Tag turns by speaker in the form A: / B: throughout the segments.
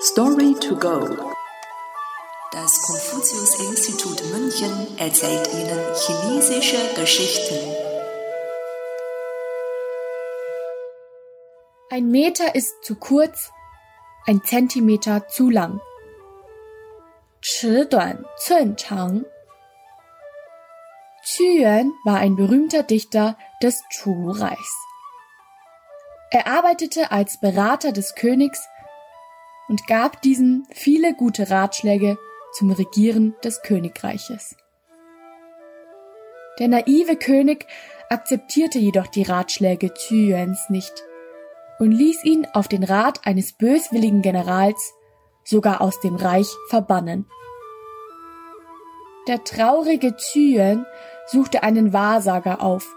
A: Story to go. Das Konfuzius-Institut München erzählt Ihnen chinesische Geschichten.
B: Ein Meter ist zu kurz, ein Zentimeter zu lang. 尺短寸长。Qu Yuan war ein berühmter Dichter des Chu-Reichs. Er arbeitete als Berater des Königs und gab diesem viele gute Ratschläge zum Regieren des Königreiches. Der naive König akzeptierte jedoch die Ratschläge Yuans nicht und ließ ihn auf den Rat eines böswilligen Generals sogar aus dem Reich verbannen. Der traurige Yuan suchte einen Wahrsager auf,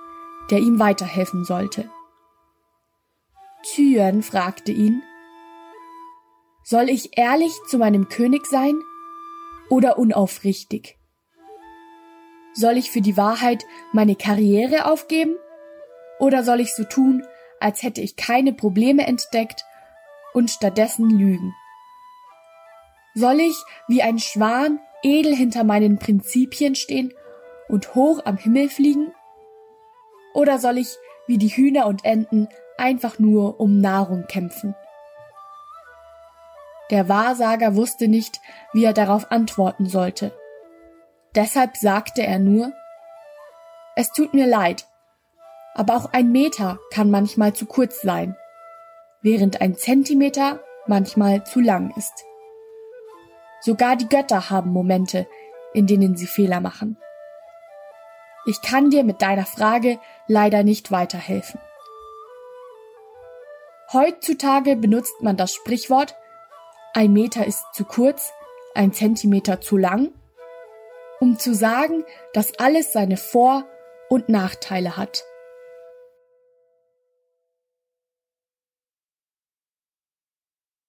B: der ihm weiterhelfen sollte. Yuan fragte ihn, soll ich ehrlich zu meinem König sein oder unaufrichtig? Soll ich für die Wahrheit meine Karriere aufgeben oder soll ich so tun, als hätte ich keine Probleme entdeckt und stattdessen lügen? Soll ich wie ein Schwan edel hinter meinen Prinzipien stehen und hoch am Himmel fliegen? Oder soll ich wie die Hühner und Enten einfach nur um Nahrung kämpfen? Der Wahrsager wusste nicht, wie er darauf antworten sollte. Deshalb sagte er nur Es tut mir leid, aber auch ein Meter kann manchmal zu kurz sein, während ein Zentimeter manchmal zu lang ist. Sogar die Götter haben Momente, in denen sie Fehler machen. Ich kann dir mit deiner Frage leider nicht weiterhelfen. Heutzutage benutzt man das Sprichwort ein Meter ist zu kurz, ein Zentimeter zu lang, um zu sagen, dass alles seine Vor- und Nachteile hat.